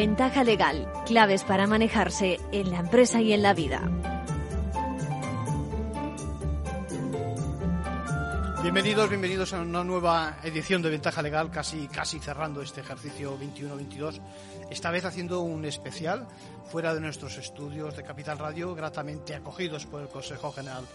Ventaja legal, claves para manejarse en la empresa y en la vida. Bienvenidos, bienvenidos a una nueva edición de Ventaja Legal, casi, casi cerrando este ejercicio 21-22. Esta vez haciendo un especial fuera de nuestros estudios de Capital Radio, gratamente acogidos por el Consejo General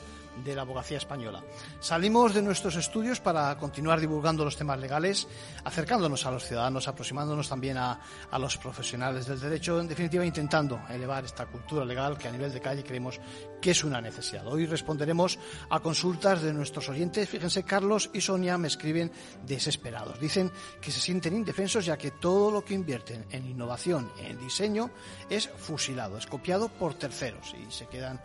de la Abogacía Española. Salimos de nuestros estudios para continuar divulgando los temas legales, acercándonos a los ciudadanos, aproximándonos también a, a, los profesionales del derecho, en definitiva intentando elevar esta cultura legal que a nivel de calle creemos que es una necesidad. Hoy responderemos a consultas de nuestros oyentes. Fíjense, Carlos y Sonia me escriben desesperados. Dicen que se sienten indefensos ya que todo lo que invierten en innovación, en diseño, es fusilado, es copiado por terceros y se quedan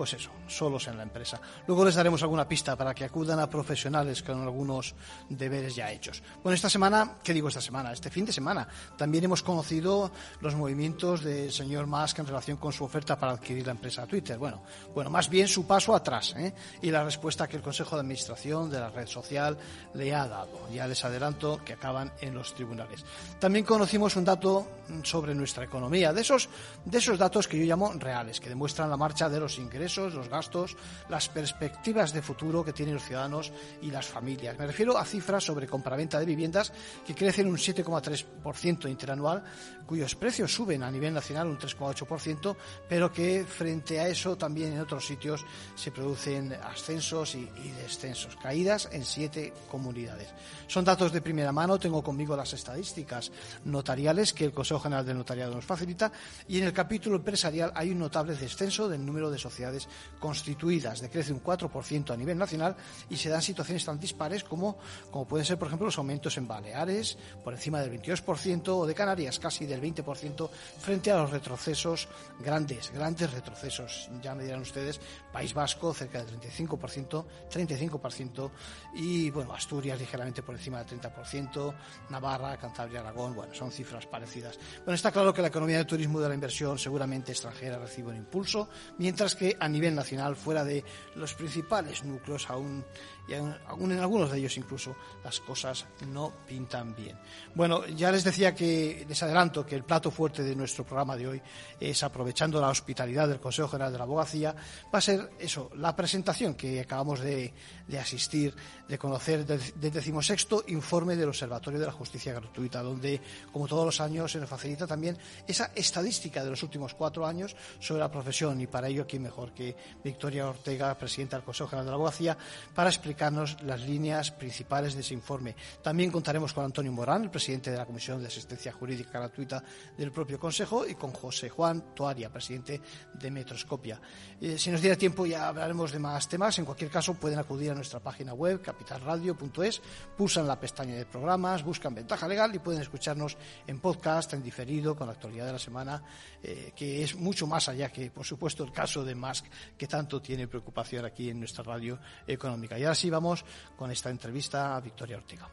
pues eso, solos en la empresa. Luego les daremos alguna pista para que acudan a profesionales con algunos deberes ya hechos. Bueno, esta semana, ¿qué digo esta semana? Este fin de semana también hemos conocido los movimientos del señor Musk en relación con su oferta para adquirir la empresa Twitter. Bueno, bueno, más bien su paso atrás ¿eh? y la respuesta que el Consejo de Administración de la red social le ha dado. Ya les adelanto que acaban en los tribunales. También conocimos un dato sobre nuestra economía, de esos, de esos datos que yo llamo reales, que demuestran la marcha de los ingresos los gastos, las perspectivas de futuro que tienen los ciudadanos y las familias. Me refiero a cifras sobre compraventa de viviendas que crecen un 7,3% interanual, cuyos precios suben a nivel nacional un 3,8%, pero que frente a eso también en otros sitios se producen ascensos y, y descensos, caídas en siete comunidades. Son datos de primera mano, tengo conmigo las estadísticas notariales que el Consejo General del Notariado nos facilita y en el capítulo empresarial hay un notable descenso del número de sociedades constituidas, decrece un 4% a nivel nacional y se dan situaciones tan dispares como, como pueden ser, por ejemplo, los aumentos en Baleares, por encima del 22%, o de Canarias, casi del 20%, frente a los retrocesos grandes, grandes retrocesos. Ya me dirán ustedes, País Vasco, cerca del 35%, 35%, y, bueno, Asturias ligeramente por encima del 30%, Navarra, Cantabria, Aragón, bueno, son cifras parecidas. Bueno, está claro que la economía del turismo de la inversión seguramente extranjera recibe un impulso, mientras que a nivel nacional, fuera de los principales núcleos, aún, y aún en algunos de ellos incluso, las cosas no pintan bien. Bueno, ya les decía que, les adelanto que el plato fuerte de nuestro programa de hoy es, aprovechando la hospitalidad del Consejo General de la Abogacía, va a ser eso, la presentación que acabamos de, de asistir, de conocer del, decimosexto informe del Observatorio de la Justicia Gratuita, donde, como todos los años, se nos facilita también esa estadística de los últimos cuatro años sobre la profesión y para ello, ¿quién mejor que Victoria Ortega, presidenta del Consejo General de la Abogacía, para explicarnos las líneas principales de ese informe. También contaremos con Antonio Morán, el presidente de la Comisión de Asistencia Jurídica Gratuita del propio Consejo, y con José Juan Toaria, presidente de Metroscopia. Eh, si nos diera tiempo ya hablaremos de más temas. En cualquier caso, pueden acudir a nuestra página web, capitalradio.es, pulsan la pestaña de programas, buscan Ventaja Legal y pueden escucharnos en podcast, en diferido, con la actualidad de la semana, eh, que es mucho más allá que, por supuesto, el caso de Musk, que tanto tiene preocupación aquí en nuestra radio económica. Sí vamos con esta entrevista a Victoria Ortega.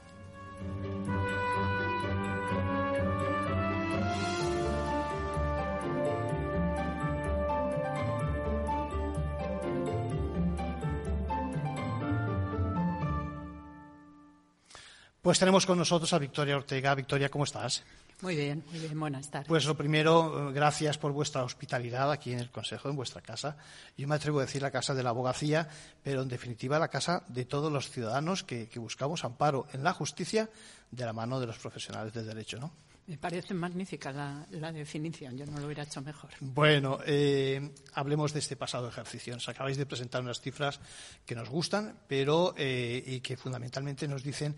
Pues tenemos con nosotros a Victoria Ortega. Victoria, ¿cómo estás? Muy bien, muy bien, buenas tardes. Pues lo primero, gracias por vuestra hospitalidad aquí en el Consejo, en vuestra casa. Yo me atrevo a decir la casa de la abogacía, pero en definitiva la casa de todos los ciudadanos que, que buscamos amparo en la justicia de la mano de los profesionales del derecho, ¿no? Me parece magnífica la, la, definición, yo no lo hubiera hecho mejor. Bueno, eh, hablemos de este pasado ejercicio. Nos acabáis de presentar unas cifras que nos gustan, pero eh, y que fundamentalmente nos dicen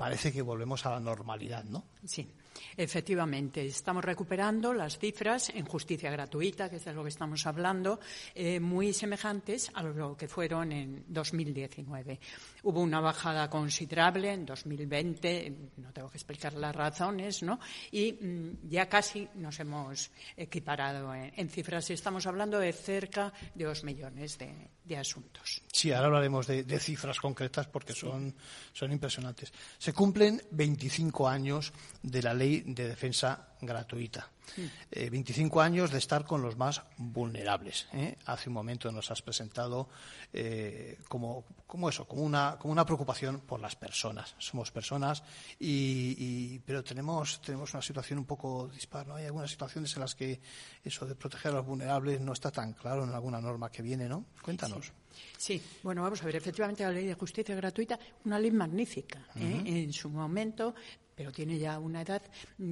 parece que volvemos a la normalidad, ¿no? Sí. Efectivamente, estamos recuperando las cifras en justicia gratuita, que es de lo que estamos hablando, eh, muy semejantes a lo que fueron en 2019. Hubo una bajada considerable en 2020, no tengo que explicar las razones, ¿no? Y mm, ya casi nos hemos equiparado en, en, cifras. Estamos hablando de cerca de dos millones de, de asuntos. Sí, ahora hablaremos de, de cifras concretas porque sí. son, son impresionantes. Se cumplen 25 años de la ley ley de defensa gratuita. 25 años de estar con los más vulnerables. Hace un momento nos has presentado como, como, eso, como una, como una preocupación por las personas. Somos personas, y, pero tenemos, tenemos una situación un poco dispar. ¿no? Hay algunas situaciones en las que eso de proteger a los vulnerables no está tan claro en alguna norma que viene, ¿no? Cuéntanos. Sí, bueno, vamos a ver. Efectivamente, la ley de justicia gratuita, una ley magnífica. ¿eh? En su momento pero tiene ya una edad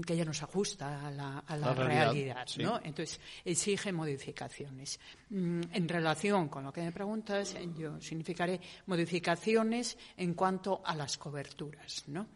que ya nos ajusta a la, realidad, ¿no? Entonces, exige modificaciones. Mm, en relación con lo que me preguntas, yo significaré modificaciones en cuanto a las coberturas, ¿no?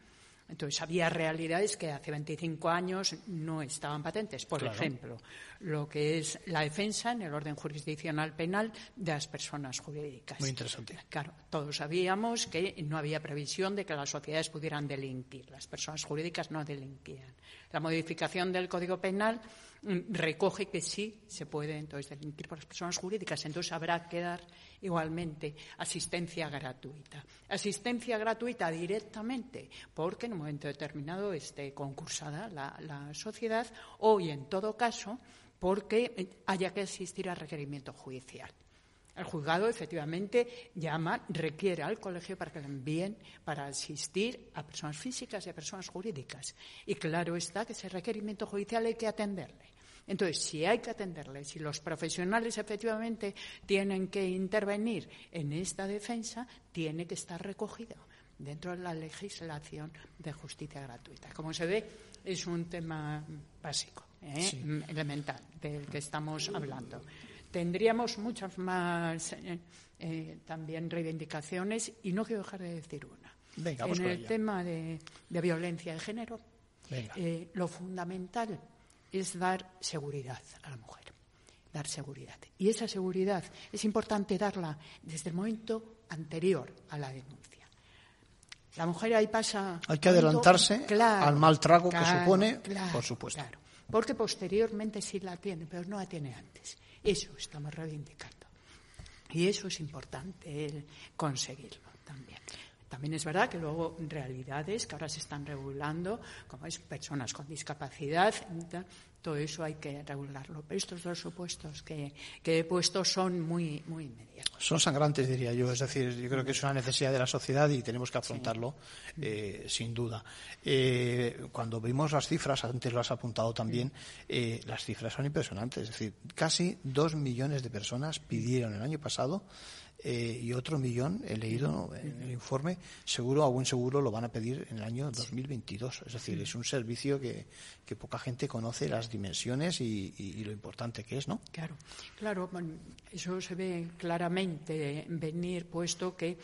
Entonces, había realidades que hace 25 años no estaban patentes. Por ejemplo, lo que es la defensa en el orden jurisdiccional penal de las personas jurídicas. Muy interesante. Claro, todos sabíamos que no había previsión de que las sociedades pudieran delinquir. Las personas jurídicas no delinquían. La modificación del Código Penal recoge que sí se puede entonces delinquir por las personas jurídicas. Entonces habrá que dar igualmente asistencia gratuita. Asistencia gratuita directamente, porque en un momento determinado esté concursada la, sociedad o, y en todo caso, porque haya que asistir a requerimiento judicial. El juzgado efectivamente llama, requiere al colegio para que le envíen para asistir a personas físicas y a personas jurídicas. Y claro está que ese requerimiento judicial hay que atenderle. Entonces, si hay que atenderle, si los profesionales efectivamente tienen que intervenir en esta defensa, tiene que estar recogido dentro de la legislación de justicia gratuita. Como se ve, es un tema básico, ¿eh? elemental, del que estamos hablando. Tendríamos muchas más eh, eh, también reivindicaciones y no quiero dejar de decir una. en el tema de, violencia de género, lo fundamental es dar seguridad a la mujer, dar seguridad. Y esa seguridad es importante darla desde el momento anterior a la denuncia. La mujer ahí pasa. Hay que adelantarse al mal trago que supone, por supuesto. porque posteriormente sí la tiene, pero no la tiene antes. Eso estamos reivindicando. Y eso es importante conseguirlo también. También es verdad que luego realidades que ahora se están regulando, como es personas con discapacidad, todo eso hay que regularlo. Pero estos dos supuestos que, he puesto son muy, muy inmediatos. Son sangrantes, diría yo. Es decir, yo creo que es una necesidad de la sociedad y tenemos que afrontarlo eh, sin duda. Eh, cuando vimos las cifras, antes lo has apuntado también, eh, las cifras son impresionantes. Es decir, casi dos millones de personas pidieron el año pasado eh, y otro millón, he leído en el informe, seguro, a buen seguro, lo van a pedir en el año 2022. Es decir, es un servicio que, que poca gente conoce las dimensiones y, lo importante que es, ¿no? Claro, claro, eso se ve claramente venir, puesto que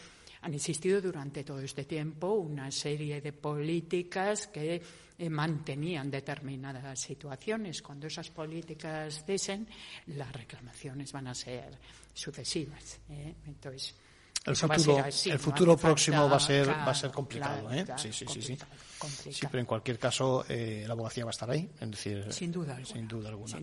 han existido durante todo este tiempo una serie de políticas que eh, mantenían determinadas situaciones. Cuando esas políticas cesen, las reclamaciones van a ser sucesivas. ¿eh? Entonces, el futuro, el futuro próximo va a ser va a ser complicado, ¿eh? sí, sí, sí, sí. Siempre en cualquier caso eh, la abogacía va a estar ahí, es decir, sin duda Sin duda alguna.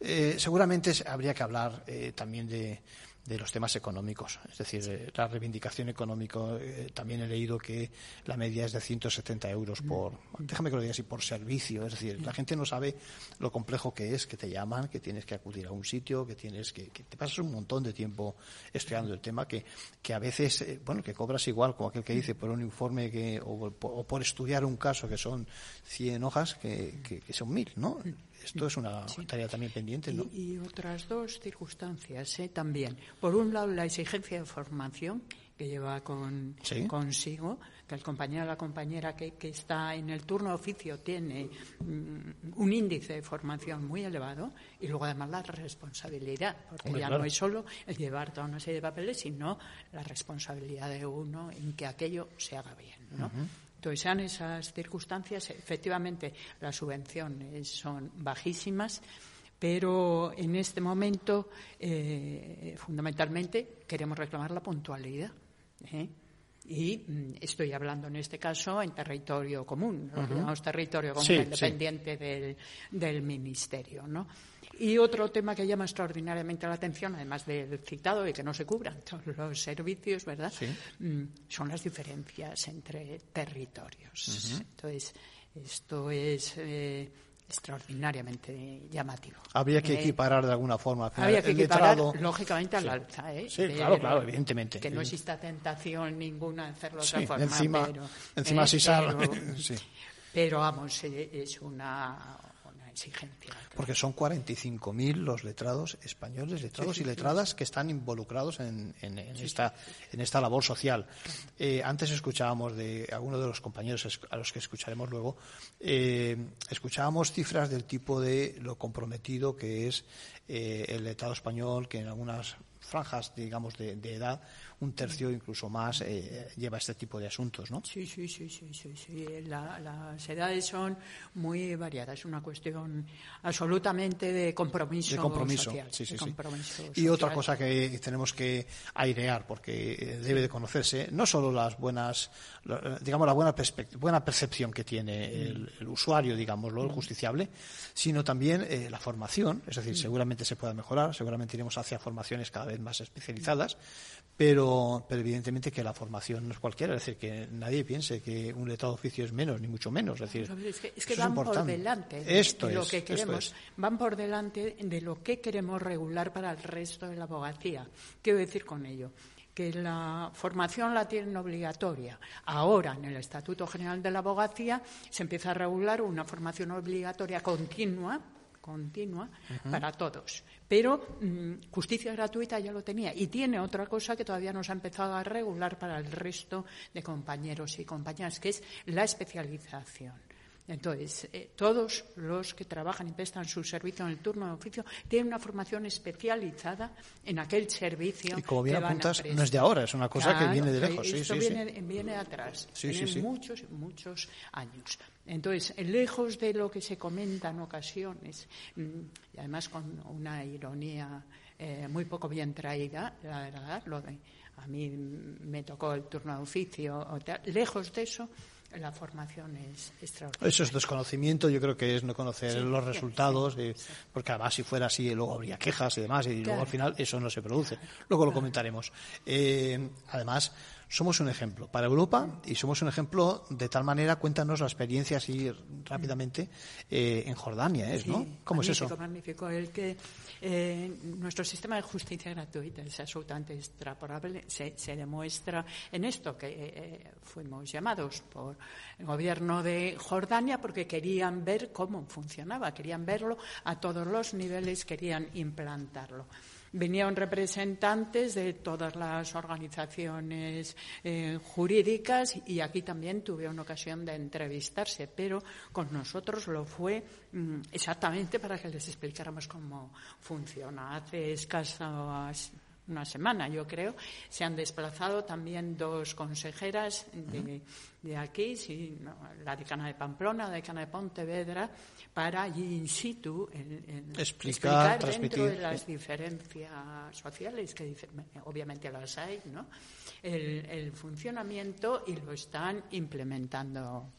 Eh, seguramente habría que hablar eh, también de de los temas económicos. Es decir, eh, la reivindicación económica, eh, también he leído que la media es de 170 euros por, déjame que lo diga así, por servicio. Es decir, la gente no sabe lo complejo que es, que te llaman, que tienes que acudir a un sitio, que tienes que, que te pasas un montón de tiempo estudiando el tema, que, que a veces, eh, bueno, que cobras igual como aquel que dice por un informe que, o, por estudiar un caso que son 100 hojas que, que son mil, ¿no? Esto es una tarea también pendiente, ¿no? Y, otras dos circunstancias ¿eh? también. Por un lado, la exigencia de formación que lleva con, consigo, que el compañero o la compañera que, está en el turno de oficio tiene mm, un índice de formación muy elevado y luego además la responsabilidad, porque ya no es solo el llevar toda una serie de papeles, sino la responsabilidad de uno en que aquello se haga bien, ¿no? Entonces, en esas circunstancias, efectivamente, las subvenciones son bajísimas, pero en este momento, eh, fundamentalmente, queremos reclamar la puntualidad. ¿eh? Y mm, estoy hablando en este caso en territorio común, lo llamamos territorio común independiente Del, del, Ministerio. ¿no? Y otro tema que llama extraordinariamente la atención, además del citado y que no se cubran todos los servicios, ¿verdad? Mm, son las diferencias entre territorios. Entonces, Esto es eh, extraordinariamente llamativo. Habría que Eh, equiparar de alguna forma. Había que equiparar, letrado- lógicamente, al alza. ¿eh? Sí, claro, Pero claro, evidentemente. Que no exista tentación ninguna de hacerlo de Sí, otra forma. encima- pero, encima eh, Pero, sí. pero, vamos, eh, es una exigencia. Porque son 45.000 los letrados españoles, letrados y letradas que están involucrados en, en- en esta, en esta labor social. Eh, antes escuchábamos de algunos de los compañeros a los que escucharemos luego, eh, escuchábamos cifras del tipo de lo comprometido que es eh, el letrado español, que en algunas franjas, digamos, de, de edad, un tercio incluso más eh, lleva este tipo de asuntos, ¿no? Sí, sí, sí, sí, sí, sí. La- las edades son muy variadas. Es una cuestión absolutamente de compromiso, de compromiso. social. sí, sí, de sí. compromiso Y otra social. cosa que tenemos que airear, porque eh, debe de conocerse, no solo las buenas, digamos, la buena, buena percepción que tiene el, el usuario, digámoslo, el justiciable, sino también eh, la formación. Es decir, seguramente se pueda mejorar, seguramente iremos hacia formaciones cada vez más especializadas, pero, pero evidentemente que la formación no es cualquiera. Es decir, que nadie piense que un letrado de oficio es menos, ni mucho menos. Es decir, Es que, es que van por delante de, Esto de lo es, que queremos, van por delante de lo que queremos regular para el resto de la abogacía. ¿Qué quiero decir con ello? Que la formación la tienen obligatoria. Ahora, en el Estatuto General de la Abogacía, se empieza a regular una formación obligatoria continua continua para todos. Pero mm, justicia gratuita ya lo tenía. Y tiene otra cosa que todavía no se ha empezado a regular para el resto de compañeros y compañeras, que es la especialización. Entonces, eh, todos los que trabajan y prestan su servicio en el turno de oficio tienen una formación especializada en aquel servicio. Y como bien que apuntas, no es de ahora, es una cosa que viene de lejos. Sí, esto sí, sí. viene, de atrás. Tiene muchos, muchos años. Entonces, lejos de lo que se comenta en ocasiones, mm, y además con una ironía eh, muy poco bien traída, la verdad, lo de, a mí me tocó el turno de oficio, o tal, lejos de eso, la formación es extraordinaria. Eso es desconocimiento, yo creo que es no conocer Sí, los sí, resultados, eh, porque además si fuera así luego habría quejas y demás, y luego al final eso no se produce. Luego lo comentaremos. Eh, además, somos un ejemplo para Europa y somos un ejemplo de tal manera, cuéntanos la experiencia así rápidamente eh, en Jordania, ¿es, ¿no? ¿Cómo es eso? Magnífico. El que eh, nuestro sistema de justicia gratuita es absolutamente extrapolable. Se, se demuestra en esto que eh, fuimos llamados por el gobierno de Jordania porque querían ver cómo funcionaba, querían verlo a todos los niveles, querían implantarlo. Vinieron representantes de todas las organizaciones eh, jurídicas y aquí también tuvieron ocasión de entrevistarse, pero con nosotros lo fue mm, exactamente para que les explicáramos cómo funciona. Hace escasas una semana, yo creo, se han desplazado también dos consejeras de, de aquí, sí, no, la decana de Pamplona, la decana de Pontevedra, para allí in situ en- en Explicar, dentro transmitir, de las diferencias sociales, que obviamente las hay, ¿no? El, el funcionamiento y lo están implementando.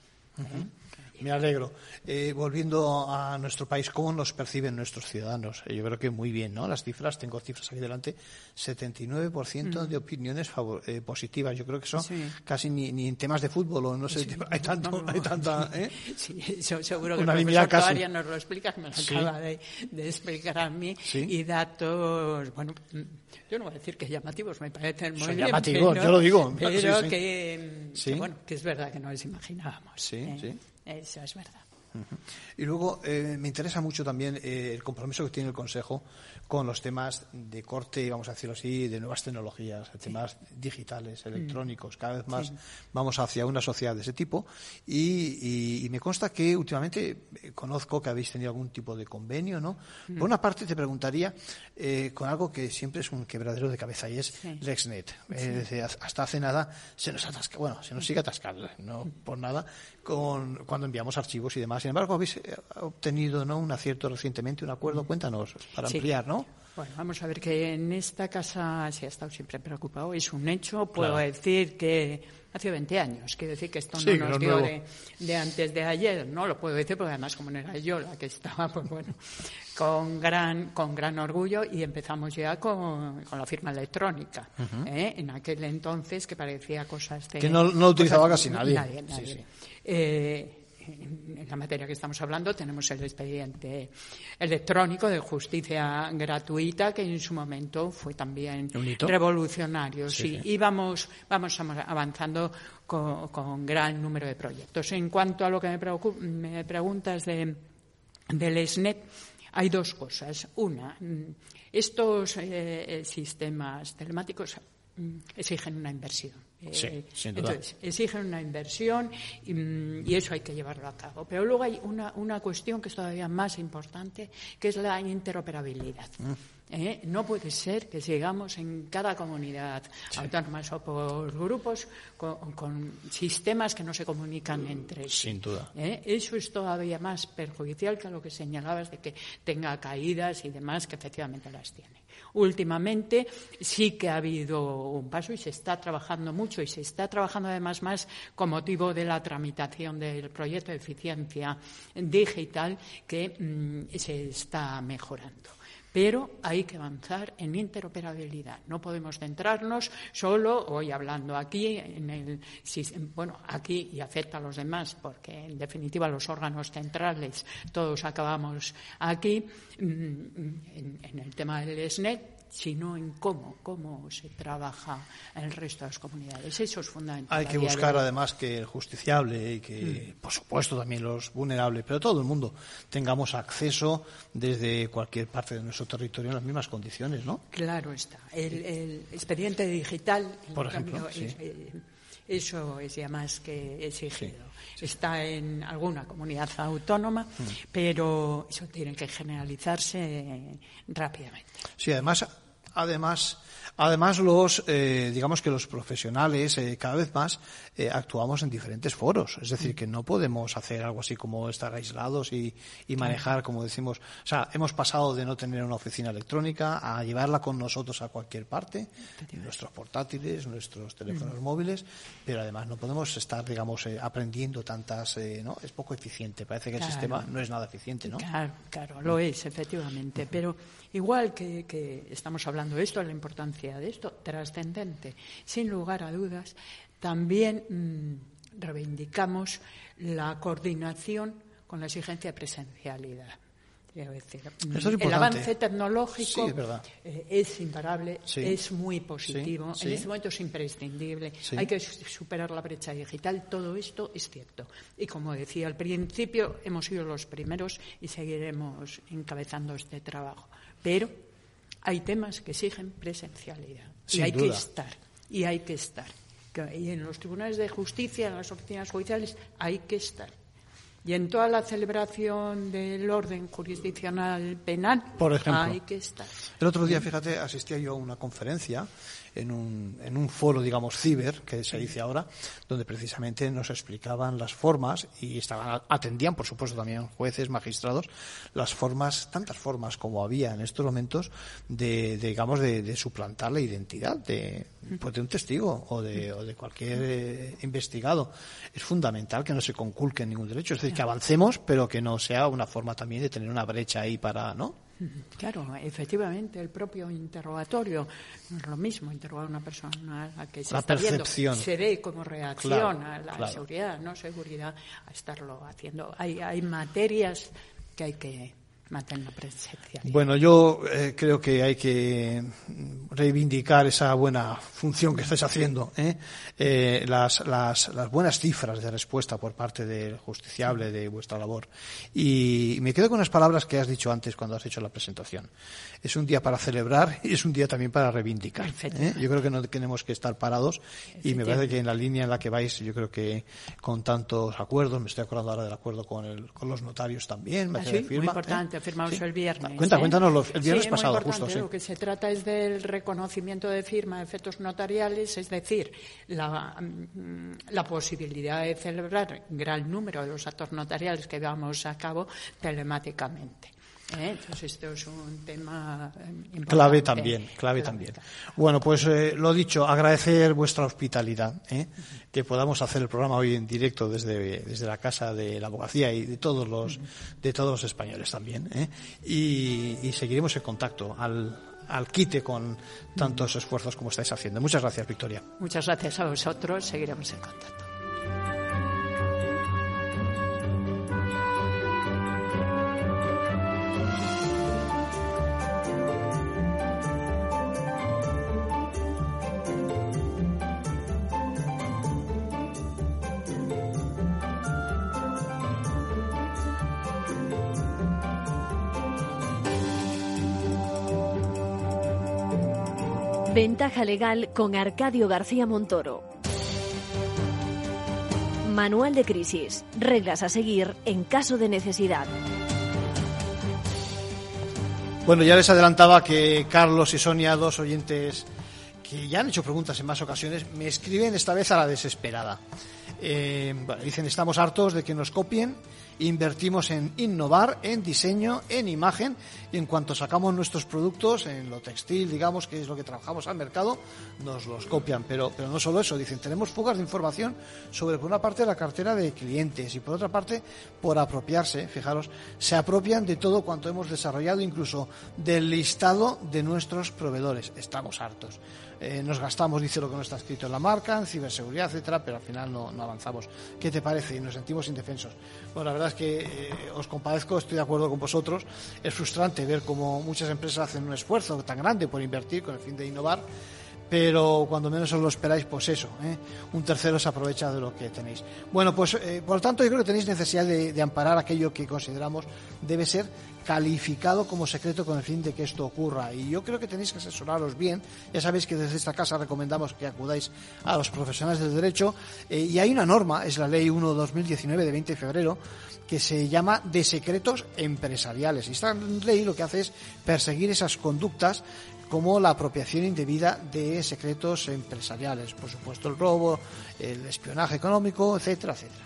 Me alegro. Eh, volviendo a nuestro país, ¿cómo nos perciben nuestros ciudadanos? Eh, yo creo que muy bien, ¿no? Las cifras, tengo cifras aquí delante, 79% de opiniones favor- eh, positivas. Yo creo que eso Sí. casi ni, ni en temas de fútbol o no sé, hay tanto, no, no. hay tanta, ¿eh? Sí, seguro que el Unanimidad profesor casi. Toaria nos lo explica, me lo Sí. acaba de, de explicar a mí. Y datos, bueno, yo no voy a decir que llamativos, me parecen muy Son bien. llamativos, pero- yo lo digo. Pero. Que, bueno, que es verdad que no les imaginábamos. Sí. Sí. Eso es verdad. Y luego eh, me interesa mucho también eh, el compromiso que tiene el Consejo con los temas de corte, vamos a decirlo así, de nuevas tecnologías, temas digitales, electrónicos. Cada vez más vamos hacia una sociedad de ese tipo. Y, y- y me consta que últimamente eh, conozco que habéis tenido algún tipo de convenio, ¿no? Por una parte te preguntaría eh, con algo que siempre es un quebradero de cabeza y es Sí. LexNet. Hasta hace nada se nos atasca, bueno, se nos sigue atascando, no por nada, con, cuando enviamos archivos y demás. Sin embargo, habéis eh, obtenido ¿no? un acierto recientemente, un acuerdo. Cuéntanos, para Sí. ampliar, ¿no? Bueno, vamos a ver que en esta casa se ha estado siempre preocupado. Es un hecho. Puedo Claro. decir que hace 20 años. Quiero decir que esto Sí, no nos dio de, de antes de ayer. No lo puedo decir porque además como no era yo la que estaba, pues bueno, con gran, con gran orgullo y empezamos ya con, con la firma electrónica. ¿eh? En aquel entonces que parecía cosas de... Que no- no utilizaba casi nadie. Nadie, nadie. sí. Eh, en la materia que estamos hablando tenemos el expediente electrónico de justicia gratuita que en su momento fue también revolucionario. Sí, y vamos, vamos avanzando con, gran número de proyectos. En cuanto a lo que me, preguntas de, del SNET, hay dos cosas. Una, estos eh, sistemas telemáticos mm, exigen una inversión. Sí, eh, sin duda. Entonces, exigen una inversión mm, y, eso hay que llevarlo a cabo. Pero luego hay una, una, cuestión que es todavía más importante, que es la interoperabilidad. Mm. ¿Eh? No puede ser que sigamos en cada comunidad autónoma o por grupos con, sistemas que no se comunican entre sí. Sin duda. ¿Eh? Eso es todavía más perjudicial que lo que señalabas de que tenga caídas y demás, que efectivamente las tiene. Últimamente sí que ha habido un paso y se está trabajando mucho y se está trabajando además más con motivo de la tramitación del proyecto de eficiencia digital que mm, se está mejorando. Pero hay que avanzar en interoperabilidad. No podemos centrarnos solo, hoy hablando aquí, en el bueno, aquí y afecta a los demás, porque en definitiva los órganos centrales todos acabamos aquí, mm, en, el tema del SNET, sino en cómo, cómo se trabaja en el resto de las comunidades. Eso es fundamental. Hay que buscar además que el justiciable y que, mm. por supuesto, también los vulnerables, pero todo el mundo tengamos acceso desde cualquier parte de nuestro territorio en las mismas condiciones, ¿no? Claro está. El, expediente digital, por ejemplo, eso es ya más que exigido. Está en alguna comunidad autónoma, mm. pero eso tiene que generalizarse rápidamente. Sí, además, además Además, los, eh, digamos que los profesionales eh, cada vez más eh, actuamos en diferentes foros. Es decir, que no podemos hacer algo así como estar aislados y, manejar, como decimos. O sea, hemos pasado de no tener una oficina electrónica a llevarla con nosotros a cualquier parte, nuestros portátiles, nuestros teléfonos móviles, pero además no podemos estar, digamos, aprendiendo tantas, ¿no? Es poco eficiente. Parece que el sistema no es nada eficiente, ¿no? Claro, claro, lo es, efectivamente. Pero igual que, que estamos hablando de esto, la importancia de esto, trascendente. Sin lugar a dudas, también mm, reivindicamos la coordinación con la exigencia de presencialidad. Decir, mm, el avance tecnológico eh, es, imparable, es muy positivo, en este momento es imprescindible, hay que superar la brecha digital, todo esto es cierto. Y como decía al principio, hemos sido los primeros y seguiremos encabezando este trabajo. Pero hay temas que exigen presencialidad y hay que estar, y hay que estar. Y en los tribunales de justicia, en las oficinas judiciales, hay que estar. Y en toda la celebración del orden jurisdiccional penal, Por ejemplo, hay que estar. El otro día, fíjate, asistía yo a una conferencia en un, en un foro, digamos, ciber, que se dice ahora, donde precisamente nos explicaban las formas y estaban, atendían, por supuesto, también jueces, magistrados, las formas, tantas formas como había en estos momentos de, digamos, de, suplantar la identidad de, pues, de un testigo o de, o de cualquier eh, investigado. Es fundamental que no se conculque ningún derecho, es decir, que avancemos, pero que no sea una forma también de tener una brecha ahí para, ¿no? Claro, efectivamente, el propio interrogatorio no es lo mismo interrogar a una persona a la que se está viendo, se ve como reacción a la seguridad, no seguridad, a estarlo haciendo. Hay, hay materias que hay que bueno, yo eh, creo que hay que reivindicar esa buena función que estáis haciendo, ¿eh? Eh, las, las, las, buenas cifras de respuesta por parte del justiciable de vuestra labor. Y me quedo con las palabras que has dicho antes cuando has hecho la presentación. Es un día para celebrar y es un día también para reivindicar. Yo creo que no tenemos que estar parados y me parece que en la línea en la que vais, yo creo que con tantos acuerdos, me estoy acordando ahora del acuerdo con, el, con los notarios también, me ah, sí, Muy importante firmamos el viernes. Cuenta, ¿eh? cuéntanos, el viernes pasado, justo. Lo que se trata es del reconocimiento de firma de efectos notariales, es decir, la, mm, la posibilidad de celebrar gran número de los actos notariales que vamos a cabo telemáticamente. ¿Eh? Entonces esto es un tema eh, clave también, clave, también. Bueno, pues eh, lo dicho, agradecer vuestra hospitalidad, que podamos hacer el programa hoy en directo desde, desde la casa de la abogacía y de todos los de todos los españoles también, y, y, seguiremos en contacto al, al quite con tantos esfuerzos como estáis haciendo. Muchas gracias, Victoria. Muchas gracias a vosotros. Seguiremos en contacto. Ventaja legal con Arcadio García Montoro. Manual de crisis. Reglas a seguir en caso de necesidad. Bueno, ya les adelantaba que Carlos y Sonia, dos oyentes que ya han hecho preguntas en más ocasiones, me escriben esta vez a la desesperada. Eh, dicen, estamos hartos de que nos copien invertimos en innovar, en diseño, en imagen y en cuanto sacamos nuestros productos en lo textil, digamos, que es lo que trabajamos al mercado, nos los copian. Pero, pero no solo eso, dicen, tenemos fugas de información sobre, por una parte, la cartera de clientes y por otra parte, por apropiarse, fijaros, se apropian de todo cuanto hemos desarrollado, incluso del listado de nuestros proveedores. Estamos hartos. Eh, nos gastamos, dice lo que no está escrito en la marca, en ciberseguridad, etcétera, pero al final no avanzamos. ¿Qué te parece? Y nos sentimos indefensos. Bueno, la verdad es que eh, os compadezco, estoy de acuerdo con vosotros. Es frustrante ver cómo muchas empresas hacen un esfuerzo tan grande por invertir con el fin de innovar pero cuando menos os lo esperáis, pues eso, ¿eh? un tercero se aprovecha de lo que tenéis. Bueno, pues eh, por lo tanto yo creo que tenéis necesidad de, amparar aquello que consideramos debe ser calificado como secreto con el fin de que esto ocurra. Y yo creo que tenéis que asesoraros bien. Ya sabéis que desde esta casa recomendamos que acudáis a los profesionales del derecho. Eh, y hay una norma, es la Ley 1-2019 de 20 de febrero, que se llama de secretos empresariales. Y esta ley lo que hace es perseguir esas conductas como la apropiación indebida de secretos empresariales, por supuesto el robo, el espionaje económico, etcétera, etcétera.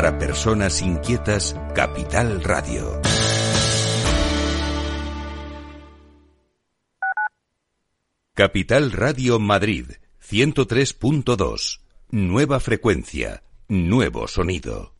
Para personas inquietas, Capital Radio. Capital Radio Madrid 103.2. Nueva frecuencia, nuevo sonido.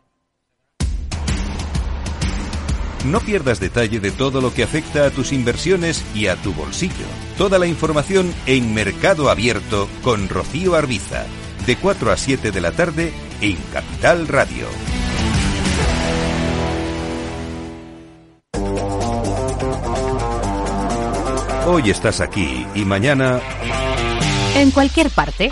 No pierdas detalle de todo lo que afecta a tus inversiones y a tu bolsillo. Toda la información en Mercado Abierto con Rocío Arbiza, de 4 a 7 de la tarde en Capital Radio. Hoy estás aquí y mañana... En cualquier parte.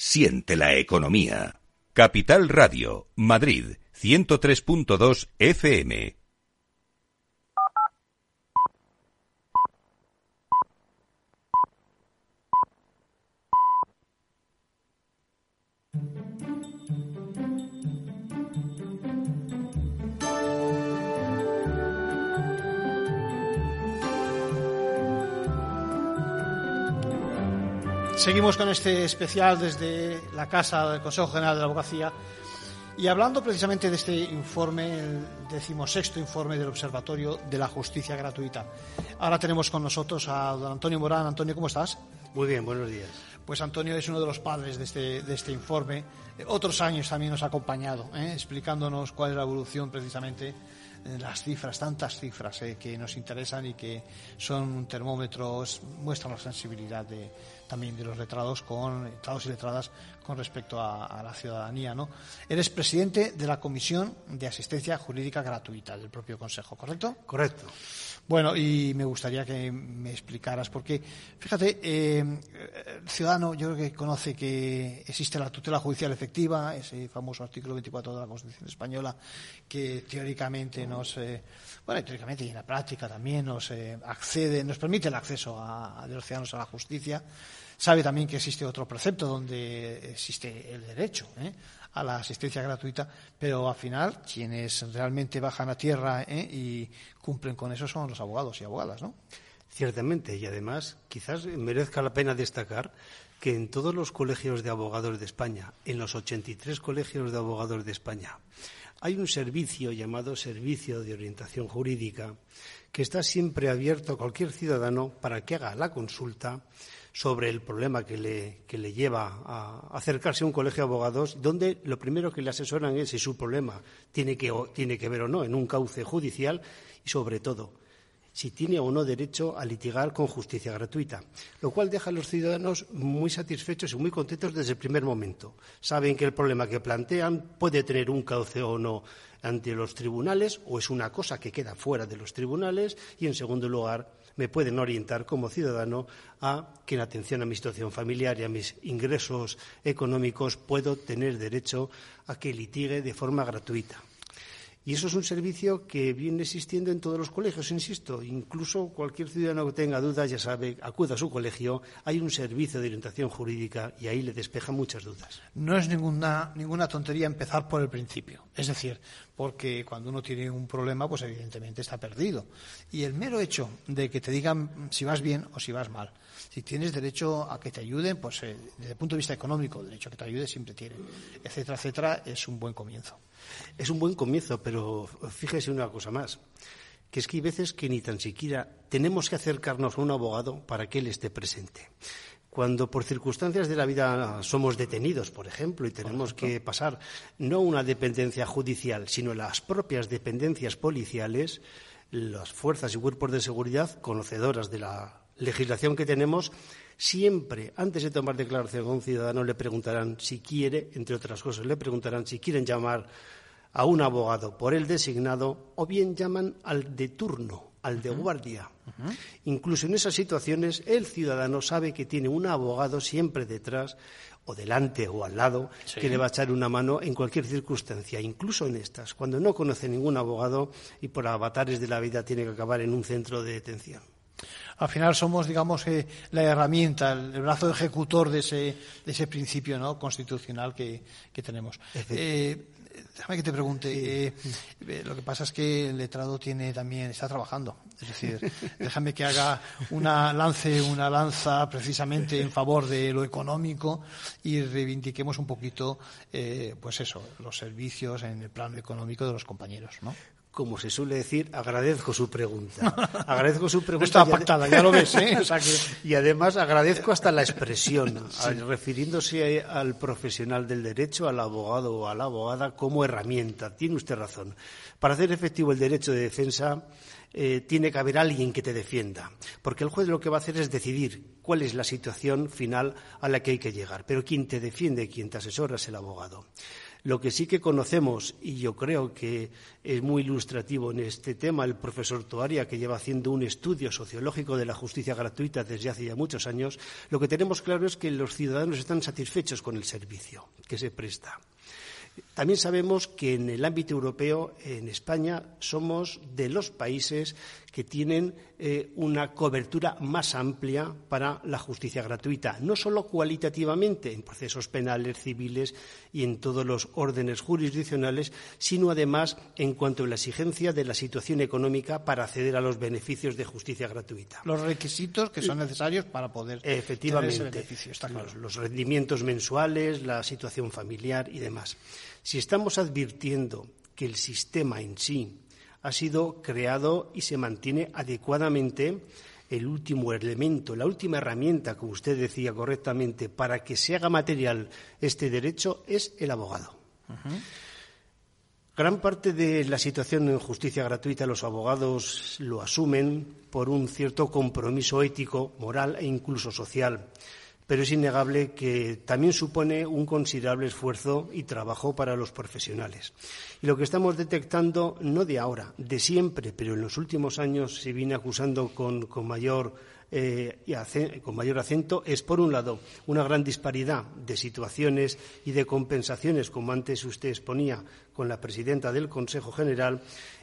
Siente la economía. Capital Radio, Madrid, 103.2 FM. Seguimos con este especial desde la Casa del Consejo General de la Abogacía y hablando precisamente de este informe, el decimosexto informe del Observatorio de la Justicia Gratuita. Ahora tenemos con nosotros a don Antonio Morán. Antonio, ¿cómo estás? Muy bien, buenos días. pues Antonio es uno de los padres de este, de este informe. Eh, otros años también nos ha acompañado, ¿eh? explicándonos cuál es la evolución precisamente las cifras, tantas cifras que nos interesan y que son un termómetro, muestran la sensibilidad de, también de los letrados con letrados y letradas con respecto a, a, la ciudadanía, ¿no? Eres presidente de la Comisión de Asistencia Jurídica Gratuita del propio Consejo, ¿correcto? Correcto. Bueno, y me gustaría que me explicaras, porque, fíjate, eh, el ciudadano yo creo que conoce que existe la tutela judicial efectiva, ese famoso artículo 24 de la Constitución Española, que teóricamente nos, eh, bueno, teóricamente y en la práctica también nos eh, accede, nos permite el acceso a, de los ciudadanos a la justicia. Sabe también que existe otro precepto donde existe el derecho ¿eh? a la asistencia gratuita, pero al final quienes realmente bajan a tierra ¿eh? y cumplen con eso son los abogados y abogadas, ¿no? Ciertamente, y además quizás merezca la pena destacar que en todos los colegios de abogados de España, en los 83 colegios de abogados de España, hay un servicio llamado Servicio de Orientación Jurídica que está siempre abierto a cualquier ciudadano para que haga la consulta sobre el problema que le, que le lleva a acercarse a un colegio de abogados, donde lo primero que le asesoran es si su problema tiene que, tiene que ver o no en un cauce judicial y, sobre todo, si tiene o no derecho a litigar con justicia gratuita, lo cual deja a los ciudadanos muy satisfechos y muy contentos desde el primer momento. Saben que el problema que plantean puede tener un cauce o no ante los tribunales o es una cosa que queda fuera de los tribunales y, en segundo lugar, me pueden orientar como ciudadano a que en atención a mi situación familiar y a mis ingresos económicos puedo tener derecho a que litigue de forma gratuita. Y eso es un servicio que viene existiendo en todos los colegios, insisto. Incluso cualquier ciudadano que tenga dudas, ya sabe, acuda a su colegio. Hay un servicio de orientación jurídica y ahí le despeja muchas dudas. No es ninguna, ninguna tontería empezar por el principio. Es decir, porque cuando uno tiene un problema, pues evidentemente está perdido. Y el mero hecho de que te digan si vas bien o si vas mal, si tienes derecho a que te ayuden, pues eh, desde el punto de vista económico, el derecho a que te ayude siempre tiene, etcétera, etcétera, es un buen comienzo. Es un buen comienzo, pero fíjese una cosa más, que es que hay veces que ni tan siquiera tenemos que acercarnos a un abogado para que él esté presente. Cuando por circunstancias de la vida somos detenidos, por ejemplo, y tenemos que pasar no una dependencia judicial, sino las propias dependencias policiales, las fuerzas y cuerpos de seguridad, conocedoras de la legislación que tenemos, siempre, antes de tomar declaración a un ciudadano, le preguntarán si quiere, entre otras cosas, le preguntarán si quieren llamar a un abogado por el designado o bien llaman al de turno, al de guardia. Incluso en esas situaciones el ciudadano sabe que tiene un abogado siempre detrás o delante o al lado que le va a echar una mano en cualquier circunstancia, incluso en estas, cuando no conoce ningún abogado y por avatares de la vida tiene que acabar en un centro de detención al final somos, digamos, eh, la herramienta, el, brazo ejecutor de ese, de ese principio ¿no? constitucional que, que tenemos. Eh, déjame que te pregunte. Eh, lo que pasa es que el letrado tiene también está trabajando. Es decir, déjame que haga una lance una lanza precisamente en favor de lo económico y reivindiquemos un poquito, pues eso, los servicios en el plano económico de los compañeros, ¿no? Como se suele decir, agradezco su pregunta. Agradezco su pregunta. está pactada, ya lo ves, ¿eh? Y además agradezco hasta la expresión, refiriéndose al profesional del derecho, al abogado o a la abogada, como herramienta. Tiene usted razón. Para hacer efectivo el derecho de defensa, eh, tiene que haber alguien que te defienda, porque el juez lo que va a hacer es decidir cuál es la situación final a la que hay que llegar, pero quien te defiende, quien te asesora es el abogado. Lo que sí que conocemos, y yo creo que es muy ilustrativo en este tema, el profesor Toaria, que lleva haciendo un estudio sociológico de la justicia gratuita desde hace ya muchos años, lo que tenemos claro es que los ciudadanos están satisfechos con el servicio que se presta. También sabemos que en el ámbito europeo, en España, somos de los países que tienen eh, una cobertura más amplia para la justicia gratuita, no solo cualitativamente en procesos penales, civiles y en todos los órdenes jurisdiccionales, sino además en cuanto a la exigencia de la situación económica para acceder a los beneficios de justicia gratuita. Los requisitos que son necesarios para poder Efectivamente, tener ese beneficio, está claro. los rendimientos mensuales, la situación familiar y demás. Si estamos advirtiendo que el sistema en sí ha sido creado y se mantiene adecuadamente, el último elemento, la última herramienta, como usted decía correctamente, para que se haga material este derecho es el abogado. Gran parte de la situación en justicia gratuita los abogados lo asumen por un cierto compromiso ético, moral e incluso social pero es innegable que también supone un considerable esfuerzo y trabajo para los profesionales. Y lo que estamos detectando, no de ahora, de siempre, pero en los últimos años se viene acusando con, mayor eh, con mayor acento es, por un lado, una gran disparidad de situaciones y de compensaciones, como antes usted exponía con la presidenta del Consejo General,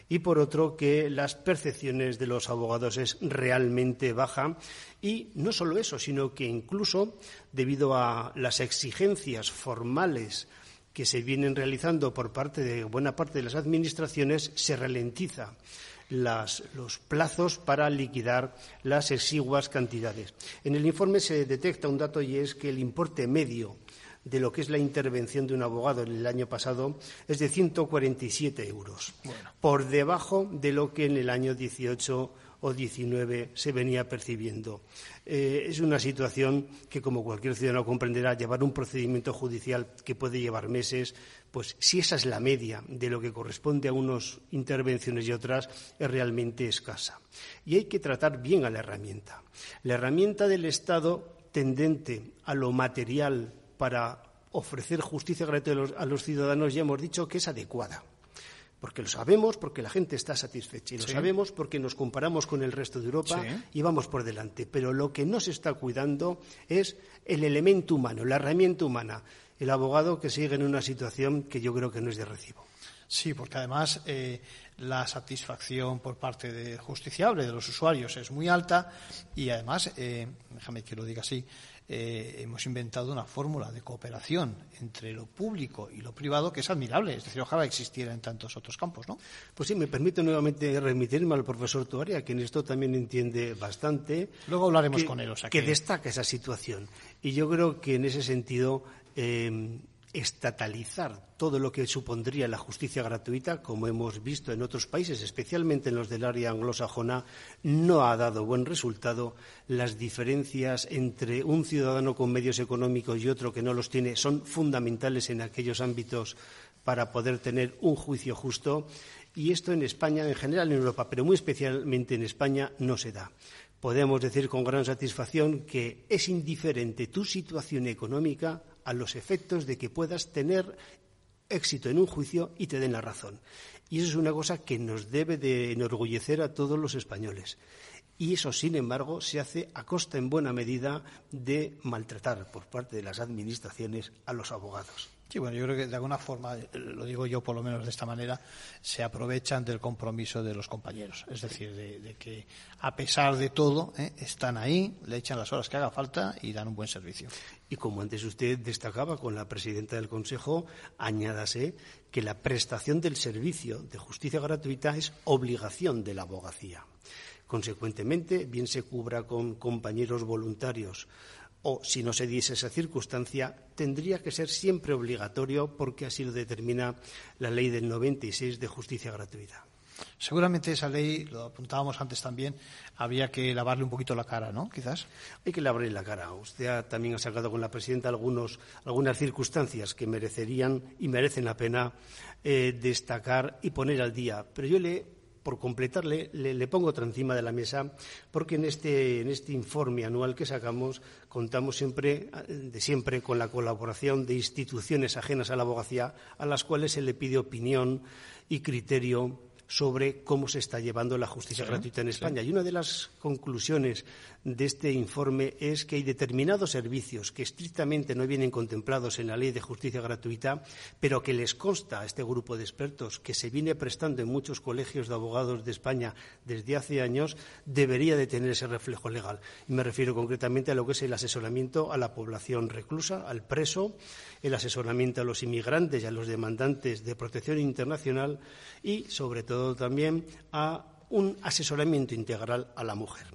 y por otro que las percepciones de los abogados es realmente baja y no solo eso, sino que incluso debido a las exigencias formales que se vienen realizando por parte de buena parte de las administraciones se ralentiza los plazos para liquidar las exiguas cantidades. En el informe se detecta un dato y es que el importe medio de lo que es la intervención de un abogado en el año pasado es de 147 euros, por debajo de lo que en el año 18 o 19 se venía percibiendo. Eh, es una situación que, como cualquier ciudadano comprenderá, llevar un procedimiento judicial que puede llevar meses, pues si esa es la media de lo que corresponde a unas intervenciones y otras, es realmente escasa. Y hay que tratar bien a la herramienta. La herramienta del Estado tendente a lo material para ofrecer justicia gratuita a los, ciudadanos ya hemos dicho que es adecuada. Porque lo sabemos, porque la gente está satisfecha. Y lo sabemos porque nos comparamos con el resto de Europa y vamos por delante. Pero lo que no se está cuidando es el elemento humano, la herramienta humana. El abogado que sigue en una situación que yo creo que no es de recibo. Sí, porque además eh, la satisfacción por parte del justiciable, de los usuarios, es muy alta y además, eh, déjame que lo diga así, eh, hemos inventado una fórmula de cooperación entre lo público y lo privado que es admirable. Es decir, ojalá existiera en tantos otros campos, ¿no? Pues sí, me permite nuevamente remitirme al profesor Tuaria, que en esto también entiende bastante. Luego hablaremos con él. O que... destaca esa situación. Y yo creo que en ese sentido. Eh, estatalizar todo lo que supondría la justicia gratuita, como hemos visto en otros países, especialmente en los del área anglosajona, no ha dado buen resultado. Las diferencias entre un ciudadano con medios económicos y otro que no los tiene son fundamentales en aquellos ámbitos para poder tener un juicio justo. Y esto en España, en general en Europa, pero muy especialmente en España, no se da podemos decir con gran satisfacción que es indiferente tu situación económica a los efectos de que puedas tener éxito en un juicio y te den la razón. Y eso es una cosa que nos debe de enorgullecer a todos los españoles. Y eso, sin embargo, se hace a costa en buena medida de maltratar por parte de las administraciones a los abogados. Sí, bueno, yo creo que de alguna forma, lo digo yo por lo menos de esta manera, se aprovechan del compromiso de los compañeros. Es decir, de, que a pesar de todo, eh, están ahí, le echan las horas que haga falta y dan un buen servicio. Y como antes usted destacaba con la presidenta del Consejo, añádase que la prestación del servicio de justicia gratuita es obligación de la abogacía. Consecuentemente, bien se cubra con compañeros voluntarios o, si no se diese esa circunstancia, tendría que ser siempre obligatorio porque así lo determina la ley del 96 de justicia gratuita. Seguramente esa ley, lo apuntábamos antes también, habría que lavarle un poquito la cara, ¿no? Quizás. Hay que lavarle la cara. Usted también ha sacado con la presidenta algunas circunstancias que merecerían y merecen la pena eh, destacar y poner al día. Pero yo le por completarle, le, pongo otra encima de la mesa, porque en este, en este informe anual que sacamos contamos siempre, de siempre con la colaboración de instituciones ajenas a la abogacía, a las cuales se le pide opinión y criterio sobre cómo se está llevando la justicia gratuita en España. Y una de las conclusiones de este informe es que hay determinados servicios que estrictamente no vienen contemplados en la ley de justicia gratuita, pero que les consta a este grupo de expertos que se viene prestando en muchos colegios de abogados de España desde hace años, debería de tener ese reflejo legal. Y me refiero concretamente a lo que es el asesoramiento a la población reclusa, al preso, el asesoramiento a los inmigrantes y a los demandantes de protección internacional y, sobre todo, también a un asesoramiento integral a la mujer.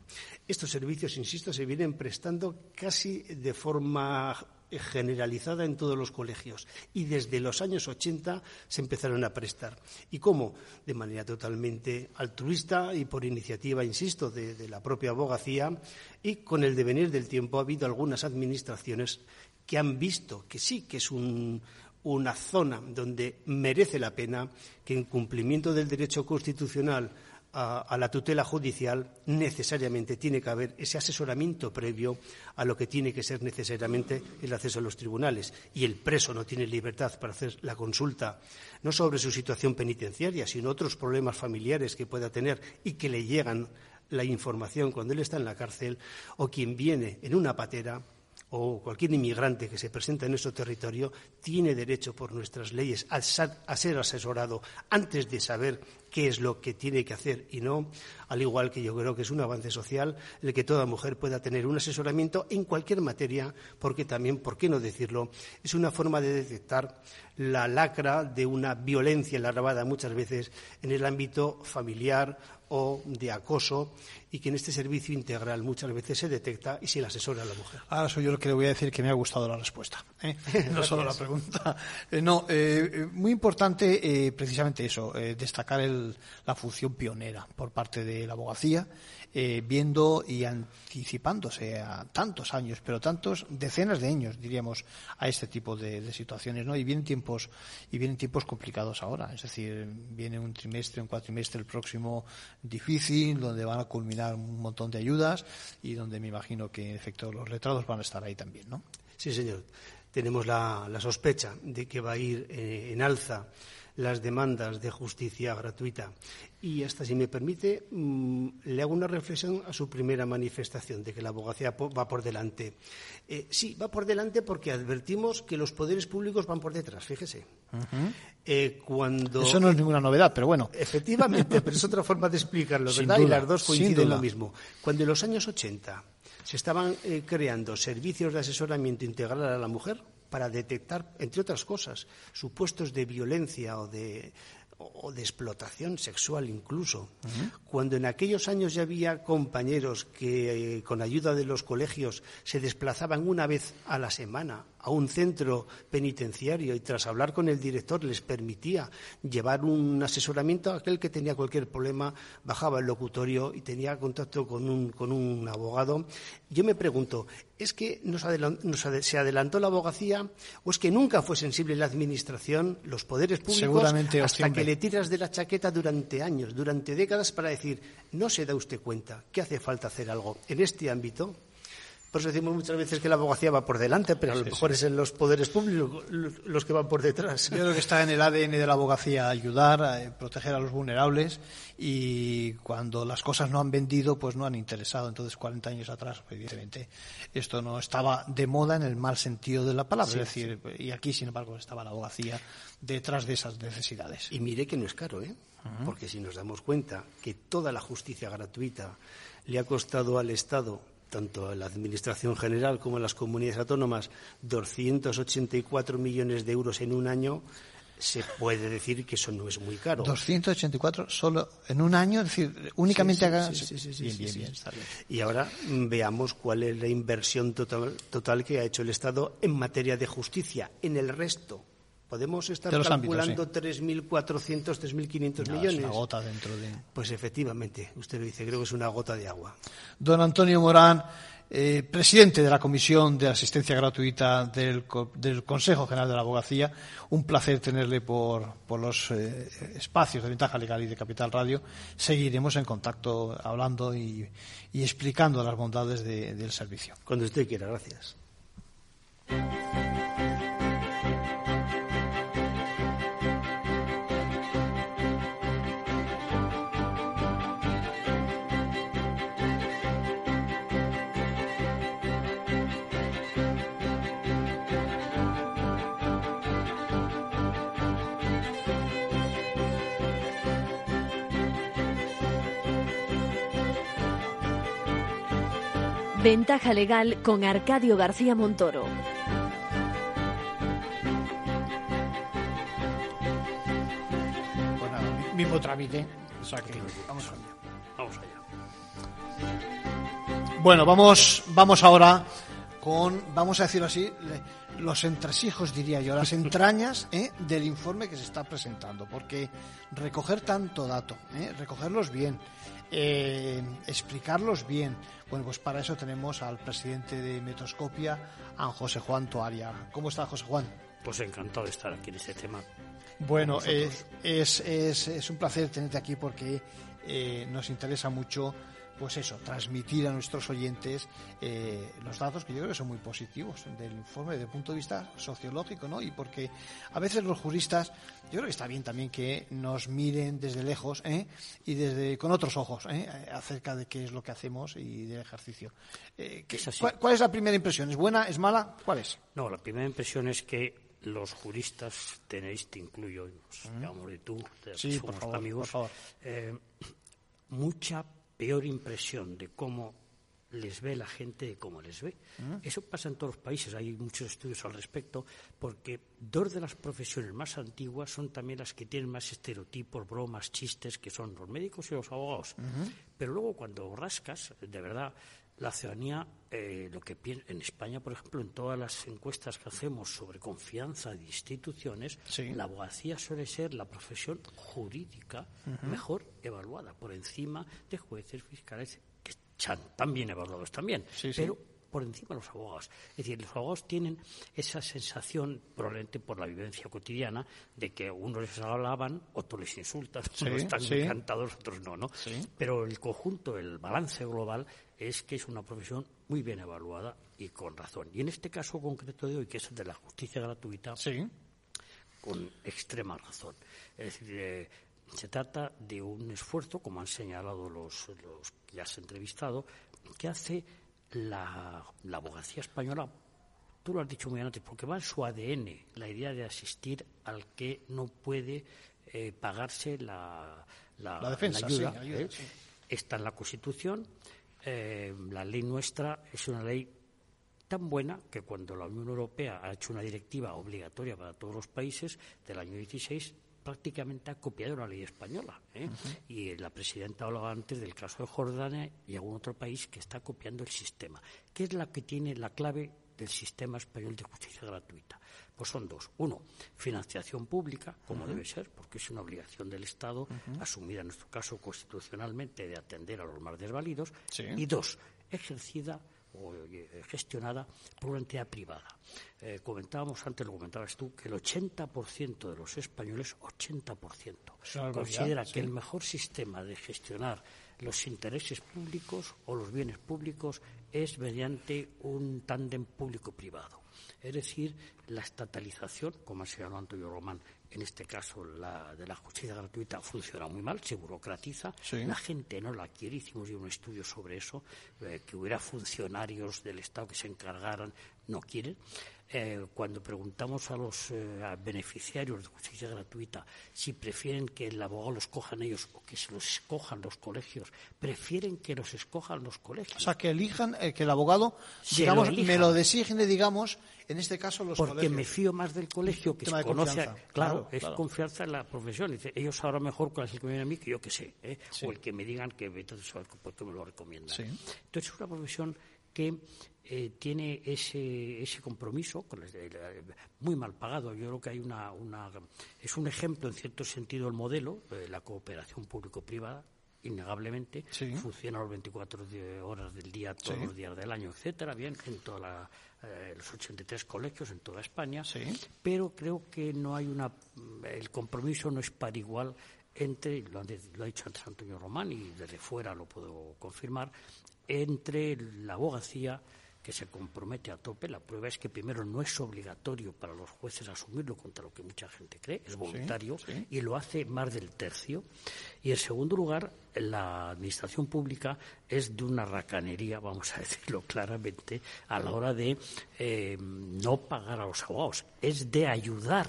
Estos servicios, insisto, se vienen prestando casi de forma generalizada en todos los colegios y desde los años 80 se empezaron a prestar. ¿Y cómo? De manera totalmente altruista y por iniciativa, insisto, de, la propia abogacía y con el devenir del tiempo ha habido algunas administraciones que han visto que sí, que es una zona donde merece la pena que en cumplimiento del derecho constitucional a, la tutela judicial, necesariamente tiene que haber ese asesoramiento previo a lo que tiene que ser necesariamente el acceso a los tribunales. Y el preso no tiene libertad para hacer la consulta, no sobre su situación penitenciaria, sino otros problemas familiares que pueda tener y que le llegan la información cuando él está en la cárcel, o quien viene en una patera o cualquier inmigrante que se presenta en nuestro territorio tiene derecho por nuestras leyes a, ser asesorado antes de saber qué es lo que tiene que hacer y no, al igual que yo creo que es un avance social el que toda mujer pueda tener un asesoramiento en cualquier materia, porque también, ¿por qué no decirlo?, es una forma de detectar la lacra de una violencia enlarvada muchas veces en el ámbito familiar o de acoso y que en este servicio integral muchas veces se detecta y se le asesora a la mujer. Ahora soy yo el que le voy a decir que me ha gustado la respuesta, ¿eh? no solo la pregunta. Eh, no, eh, muy importante precisamente eso, destacar la función pionera por parte de la abogacía eh, viendo y anticipándose a tantos años, pero tantos decenas de años, diríamos, a este tipo de, situaciones, ¿no? Y vienen tiempos y vienen tiempos complicados ahora, es decir, viene un trimestre, un cuatrimestre el próximo difícil, donde van a culminar un montón de ayudas y donde me imagino que en efecto los letrados van a estar ahí también, ¿no? Sí, señor. Tenemos la, sospecha de que va a ir eh, en alza las demandas de justicia gratuita. Y hasta, si me permite, mm, le hago una reflexión a su primera manifestación de que la abogacía va por delante. Eh, sí, va por delante porque advertimos que los poderes públicos van por detrás, fíjese. Eh, cuando... Eso no es ninguna novedad, pero bueno. Efectivamente, pero es otra forma de explicarlo, ¿verdad? y las dos coinciden lo mismo. Cuando en los años 80 se estaban eh, creando servicios de asesoramiento integral a la mujer, para detectar, entre otras cosas, supuestos de violencia o de, o de explotación sexual incluso. Cuando en aquellos años ya había compañeros que, eh, con ayuda de los colegios, se desplazaban una vez a la semana a un centro penitenciario y tras hablar con el director les permitía llevar un asesoramiento a aquel que tenía cualquier problema, bajaba el locutorio y tenía contacto con un, con un abogado. Yo me pregunto, ¿es que nos se adelantó la abogacía o es que nunca fue sensible la administración, los poderes públicos, hasta que le tiras de la chaqueta durante años, durante décadas para decir, no se da usted cuenta que hace falta hacer algo en este ámbito? Por eso decimos muchas veces que la abogacía va por delante, pero a lo mejor es en los poderes públicos los que van por detrás. Yo creo que está en el ADN de la abogacía ayudar, a eh, proteger a los vulnerables y cuando las cosas no han vendido, pues no han interesado. Entonces, 40 años atrás, evidentemente, esto no estaba de moda en el mal sentido de la palabra. es decir, y aquí, sin embargo, estaba la abogacía detrás de esas necesidades. Y mire que no es caro, ¿eh? Porque si nos damos cuenta que toda la justicia gratuita le ha costado al Estado tanto en la Administración General como en las comunidades autónomas, 284 millones de euros en un año, se puede decir que eso no es muy caro. 284 solo en un año, es decir, únicamente haga. Y ahora veamos cuál es la inversión total, total que ha hecho el Estado en materia de justicia. En el resto, podemos estar calculando 3.400, 3.500 millones. Es una gota dentro de. Pues efectivamente, usted lo dice, creo que es una gota de agua. Don Antonio Morán, eh, presidente de la Comisión de Asistencia Gratuita del, Consejo General de la Abogacía, un placer tenerle por, los eh, espacios de Ventaja Legal y de Capital Radio. Seguiremos en contacto hablando y, explicando las bondades del servicio. Cuando usted quiera, gracias. Ventaja legal con Arcadio García Montoro. Bueno, mismo trámite. vamos allá. Vamos allá. Bueno, vamos, vamos ahora con, vamos a decirlo así, los entresijos, diría yo, las entrañas ¿eh? del informe que se está presentando, porque recoger tanto dato, ¿eh? recogerlos bien, eh, explicarlos bien, bueno, pues para eso tenemos al presidente de Metoscopia, a José Juan Toaria. ¿Cómo está José Juan? Pues encantado de estar aquí en este tema. Bueno, es, es, es, un placer tenerte aquí porque nos interesa mucho pues eso, transmitir a nuestros oyentes eh, los datos que yo creo que son muy positivos del informe desde el punto de vista sociológico, ¿no? Y porque a veces los juristas, yo creo que está bien también que nos miren desde lejos ¿eh? y desde con otros ojos ¿eh? acerca de qué es lo que hacemos y del ejercicio. Eh, ¿cuál, es la primera impresión? ¿Es buena? ¿Es mala? ¿Cuál es? No, la primera impresión es que los juristas tenéis, te incluyo, digamos, de tú, sí, somos por favor, amigos, por favor. mucha peor impresión de cómo les ve la gente de cómo les ve. Eso pasa en todos los países, hay muchos estudios al respecto, porque dos de las profesiones más antiguas son también las que tienen más estereotipos, bromas, chistes, que son los médicos y los abogados. Pero luego cuando rascas, de verdad, la ciudadanía, eh, lo que en España, por ejemplo, en todas las encuestas que hacemos sobre confianza de instituciones, la abogacía suele ser la profesión jurídica mejor evaluada, por encima de jueces, fiscales, bien evaluados también. pero por encima de los abogados. Es decir, los abogados tienen esa sensación, probablemente por la vivencia cotidiana, de que unos les hablaban, otros les insultan, unos están encantados, otros no, ¿no? Pero el conjunto, el balance global es que es una profesión muy bien evaluada y con razón. Y en este caso concreto de hoy, que es el de la justicia gratuita, con extrema razón. Es decir, eh, se trata de un esfuerzo, como han señalado los, los que has entrevistado, que hace la, abogacía española tú lo has dicho muy antes, porque va en su ADN la idea de asistir al que no puede eh, pagarse la, la, defensa, ayuda. ¿eh? Está en la Constitución, eh, la ley nuestra es una ley tan buena que cuando la Unión Europea ha hecho una directiva obligatoria para todos los países del año 16, prácticamente ha copiado la ley española. ¿eh? Y la presidenta hablaba antes del caso de Jordania y algún otro país que está copiando el sistema. ¿Qué es la que tiene la clave del sistema español de justicia gratuita? Pues son dos. Uno, financiación pública, como debe ser, porque es una obligación del Estado, asumida en nuestro caso constitucionalmente, de atender a los más desvalidos. Y dos, ejercida o eh, gestionada por una entidad privada. Eh, comentábamos antes, lo comentabas tú, que el 80% de los españoles, 80%, considera que el mejor sistema de gestionar los intereses públicos o los bienes públicos es mediante un tándem público-privado. Es decir, la estatalización, como ha señalado Antonio Román, en este caso la de la justicia gratuita, funciona muy mal, se burocratiza, la gente no la quiere, hicimos un estudio sobre eso, eh, que hubiera funcionarios del Estado que se encargaran, no quieren. Eh, cuando preguntamos a los eh, beneficiarios de justicia gratuita si prefieren que el abogado los cojan ellos o que se los escojan los colegios, prefieren que los escojan los colegios. O sea, que elijan, eh, que el abogado, digamos, me lo designe, digamos, en este caso los Porque me fío más del colegio que se conoce. claro, es confianza en la profesión. Dice, ellos ahora mejor con el que me viene a mí que yo que sé. O el que me digan que entonces porque me lo recomiendan. Entonces es una profesión que eh, tiene ese, ese compromiso muy mal pagado. Yo creo que hay una, una es un ejemplo en cierto sentido el modelo de la cooperación público-privada innegablemente. Funciona las 24 horas del día todos los días del año etcétera bien en todos eh, los 83 colegios en toda España. Pero creo que no hay una el compromiso no es para igual entre lo, lo ha dicho antes Antonio Román y desde fuera lo puedo confirmar entre la abogacía que se compromete a tope. La prueba es que primero no es obligatorio para los jueces asumirlo contra lo que mucha gente cree, es voluntario y lo hace más del tercio. Y en segundo lugar, la administración pública es de una racanería, vamos a decirlo claramente, a la hora de eh, no pagar a los abogados, es de ayudar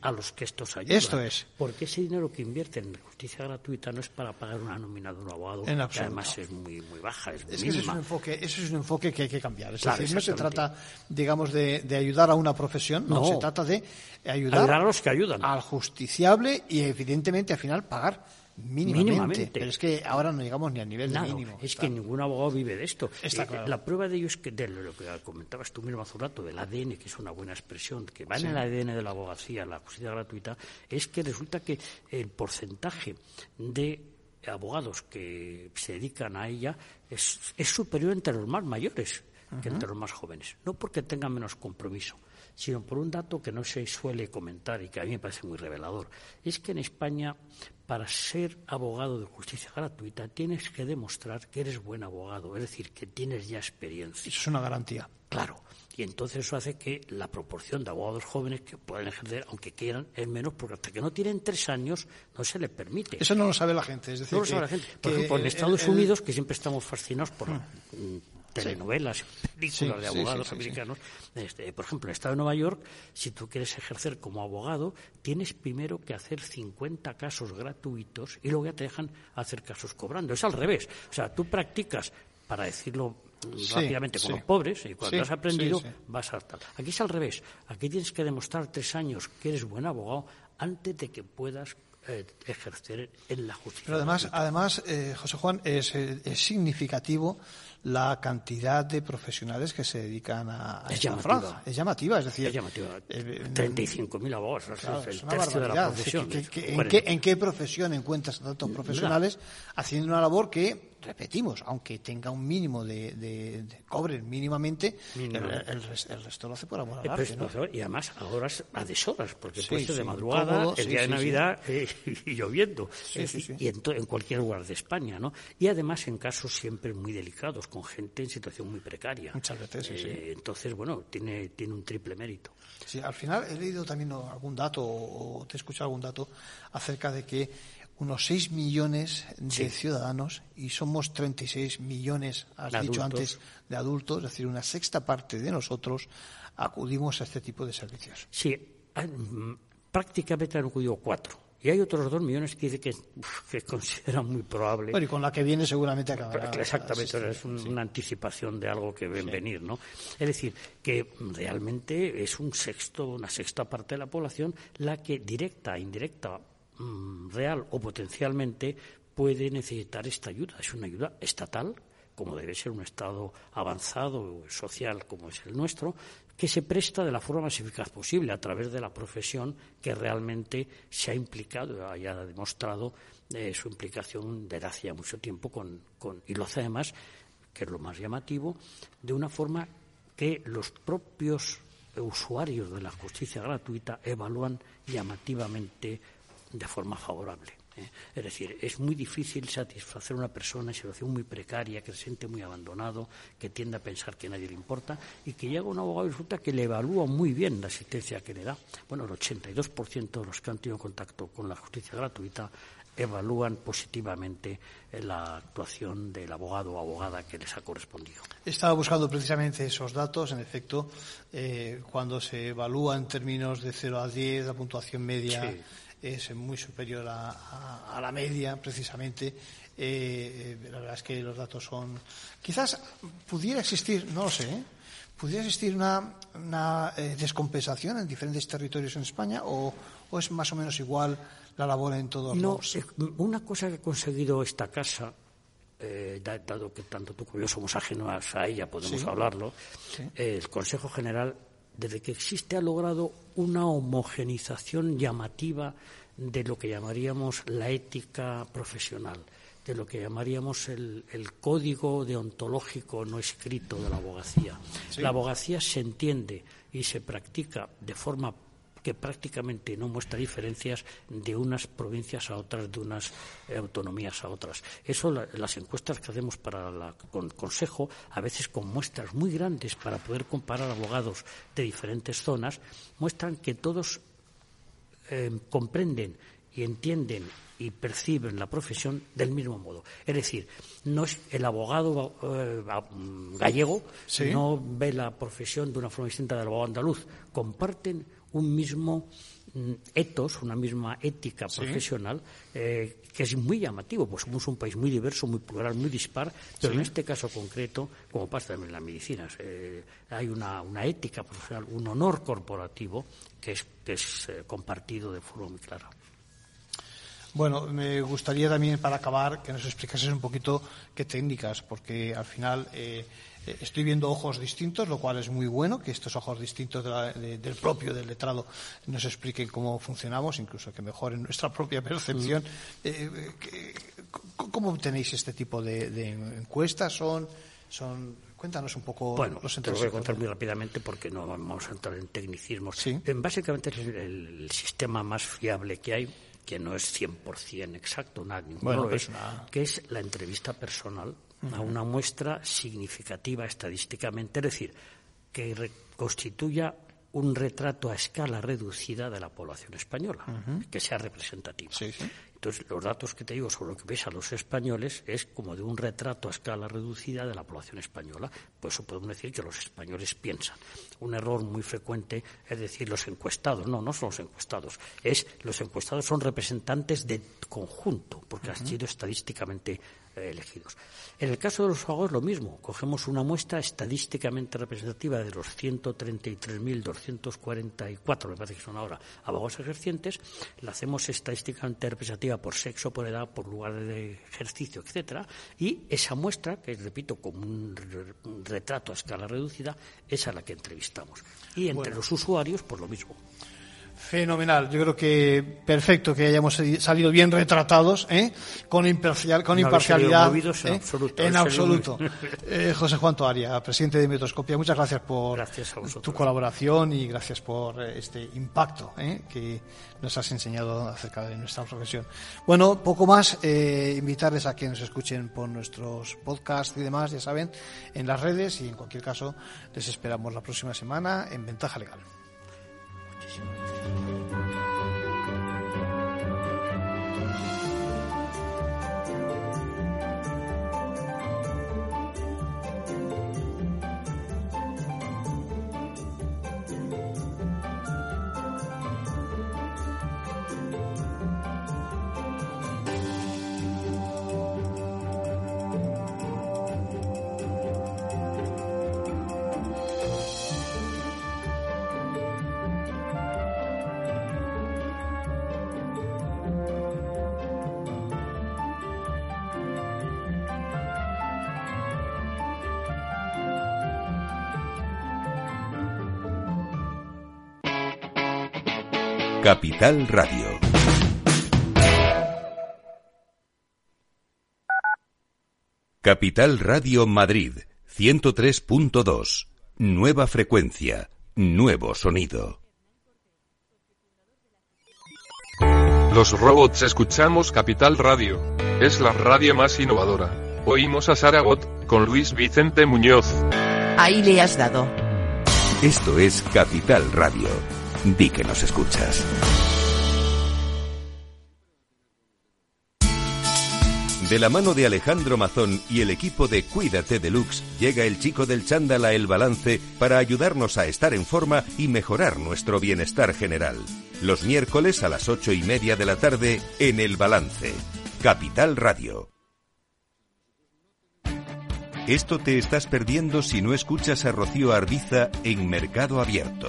a los que estos ayudan. Esto es. Porque ese dinero que invierten en justicia gratuita no es para pagar una nómina de un abogado, que además es muy, muy baja, es, es es un enfoque, eso es un enfoque que hay que cambiar. Es decir, no se trata, digamos, de, ayudar a una profesión, no, se trata de ayudar, a los que ayudan. Al justiciable y, evidentemente, al final pagar Mínimamente. Pero es que ahora no llegamos ni al nivel de mínimo. Es que ningún abogado vive de esto. Eh, la prueba de ello es que, de lo que comentabas tú mismo hace un rato, del ADN, que es una buena expresión, que va en el ADN de la abogacía, la justicia gratuita, es que resulta que el porcentaje de abogados que se dedican a ella es, es superior entre los más mayores que entre los más jóvenes. No porque tengan menos compromiso, sino por un dato que no se suele comentar y que a mí me parece muy revelador. Es que en España, para ser abogado de justicia gratuita, tienes que demostrar que eres buen abogado, es decir, que tienes ya experiencia. Eso es una garantía. Claro. Y entonces eso hace que la proporción de abogados jóvenes que pueden ejercer, aunque quieran, es menos, porque hasta que no tienen tres años no se les permite. Eso no lo sabe la gente. Es decir, no lo sabe la gente. Por ejemplo, en Estados Unidos, que siempre estamos fascinados por hmm telenovelas, películas de abogados americanos. Este, por ejemplo, en el Estado de Nueva York, si tú quieres ejercer como abogado, tienes primero que hacer 50 casos gratuitos y luego ya te dejan hacer casos cobrando. Es al revés. O sea, tú practicas, para decirlo rápidamente, con los pobres, y cuando has aprendido, vas a tal. Aquí es al revés. Aquí tienes que demostrar tres años que eres buen abogado antes de que puedas eh, ejercer en la justicia. Pero además, además eh, José Juan, es, es significativo la cantidad de profesionales que se dedican a, es llamativa. Es llamativa, es decir... Es llamativa. 35.000 abogados, es el tercio de la profesión. en, qué, ¿En qué profesión encuentras a tantos profesionales haciendo una labor que repetimos, aunque tenga un mínimo de, de, cobren mínimamente, el, resto lo hace por amor al arte, Y además a horas, a deshoras, porque puede ser de madrugada, el día de Navidad eh, y lloviendo, y en, en, cualquier lugar de España, ¿no? Y además en casos siempre muy delicados, con gente en situación muy precaria. Muchas veces, eh, Entonces, bueno, tiene, tiene un triple mérito. Sí, al final he leído también algún dato, o te he escuchado algún dato, acerca de que unos 6 millones de ciudadanos y somos 36 millones, has dicho antes, de adultos, es decir, una sexta parte de nosotros acudimos a este tipo de servicios. Sí, mm, prácticamente han acudido cuatro. Y hay otros dos millones que dicen que, consideran muy probable. Bueno, y con la que viene seguramente acabará. Exactamente, es una anticipación de algo que ven venir, ¿no? Es decir, que realmente es un sexto, una sexta parte de la población la que directa indirecta Mm, real o potencialmente puede necesitar esta ayuda. Es una ayuda estatal, como debe ser un Estado avanzado social como es el nuestro, que se presta de la forma más eficaz posible a través de la profesión que realmente se ha implicado, haya demostrado eh, su implicación desde hace mucho tiempo con, y lo hace además, que es lo más llamativo, de una forma que los propios usuarios de la justicia gratuita evalúan llamativamente de forma favorable. ¿Eh? Es decir, es muy difícil satisfacer a una persona en situación muy precaria, que se siente muy abandonado, que tiende a pensar que nadie le importa y que llega un abogado y resulta que le evalúa muy bien la asistencia que le da. Bueno, el 82% de los que han tenido contacto con la justicia gratuita evalúan positivamente eh, la actuación del abogado o abogada que les ha correspondido. Estaba buscando precisamente esos datos. En efecto, eh, cuando se evalúa en términos de 0 a 10, la puntuación media es muy superior a, la media, precisamente. Eh, la verdad es que los datos son. Quizás pudiera existir, no lo sé, ¿eh? ¿pudiera existir una, eh, descompensación en diferentes territorios en España o, es más o menos igual la labor en todos no, los.? una cosa que ha conseguido esta casa dado que tanto tú como yo somos ajenos a ella, podemos hablarlo, el Consejo General desde que existe ha logrado una homogenización llamativa de lo que llamaríamos la ética profesional, de lo que llamaríamos el, código deontológico no escrito de la abogacía. La abogacía se entiende y se practica de forma que prácticamente no muestra diferencias de unas provincias a otras, de unas eh, autonomías a otras. Eso, las encuestas que hacemos para el Consejo, a veces con muestras muy grandes para poder comparar abogados de diferentes zonas, muestran que todos eh, comprenden y entienden y perciben la profesión del mismo modo. Es decir, no es el abogado eh, gallego no ve la profesión de una forma distinta del abogado andaluz. Comparten un mismo mm, etos, una misma ética profesional, eh, que es muy llamativo, pues somos un país muy diverso, muy plural, muy dispar, pero en este caso concreto, como pasa también en las medicinas, eh, hay una, ética profesional, un honor corporativo que es, que es eh, compartido de forma muy clara. Bueno, me gustaría también, para acabar, que nos explicases un poquito qué técnicas, porque al final estoy viendo ojos distintos, lo cual es muy bueno, que estos ojos distintos del propio, del letrado, nos expliquen cómo funcionamos, incluso que mejoren nuestra propia percepción. Mm. Eh, ¿Cómo tenéis este tipo de, encuestas? ¿Son, son Cuéntanos un poco bueno, los Te lo voy a contar muy rápidamente porque no vamos a entrar en tecnicismos. ¿Sí? Básicamente es el, sistema más fiable que hay, que no es 100% exacto, nadie bueno, es, que es la entrevista personal a una muestra significativa estadísticamente, es decir, que constituya un retrato a escala reducida de la población española, que sea representativo. Entonces, los datos que te digo sobre lo que ves a los españoles es como de un retrato a escala reducida de la población española. Por eso podemos decir que los españoles piensan. Un error muy frecuente es decir los encuestados. No, no son los encuestados. Es los encuestados son representantes del conjunto, porque han sido estadísticamente elegidos. En el caso de los abogados, lo mismo. Cogemos una muestra estadísticamente representativa de los 133.244, me parece que son ahora, abogados ejercientes, la hacemos estadísticamente representativa por sexo, por edad, por lugar de ejercicio, etcétera, y esa muestra, que repito, como un retrato a escala reducida, es a la que entrevistamos. Y entre los usuarios, pues lo mismo. Fenomenal. Yo creo que perfecto que hayamos salido bien retratados, ¿eh? con, imparcial, con imparcialidad. En ¿eh? absoluto. En absoluto. Eh, José Juan Toaria, presidente de Metoscopia, muchas gracias por tu colaboración y gracias por este impacto que nos has enseñado acerca de nuestra profesión. Bueno, poco más. invitarles a que nos escuchen por nuestros podcasts y demás, ya saben, en las redes y en cualquier caso les esperamos la próxima semana en Ventaja Legal. 说。Capital Radio. Capital Radio Madrid, 103.2. Nueva frecuencia, nuevo sonido. Los robots escuchamos Capital Radio. Es la radio más innovadora. Oímos a Saragot, con Luis Vicente Muñoz. Ahí le has dado. Esto es Capital Radio Di que nos escuchas. De la mano de Alejandro Mazón y el equipo de Cuídate Deluxe, llega el chico del chándal El Balance para ayudarnos a estar en forma y mejorar nuestro bienestar general. Los miércoles a las ocho y media de la tarde en El Balance. Capital Radio. Esto te estás perdiendo si no escuchas a Rocío Arbiza en Mercado Abierto.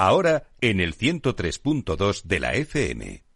ahora en el 103.2 de la FM.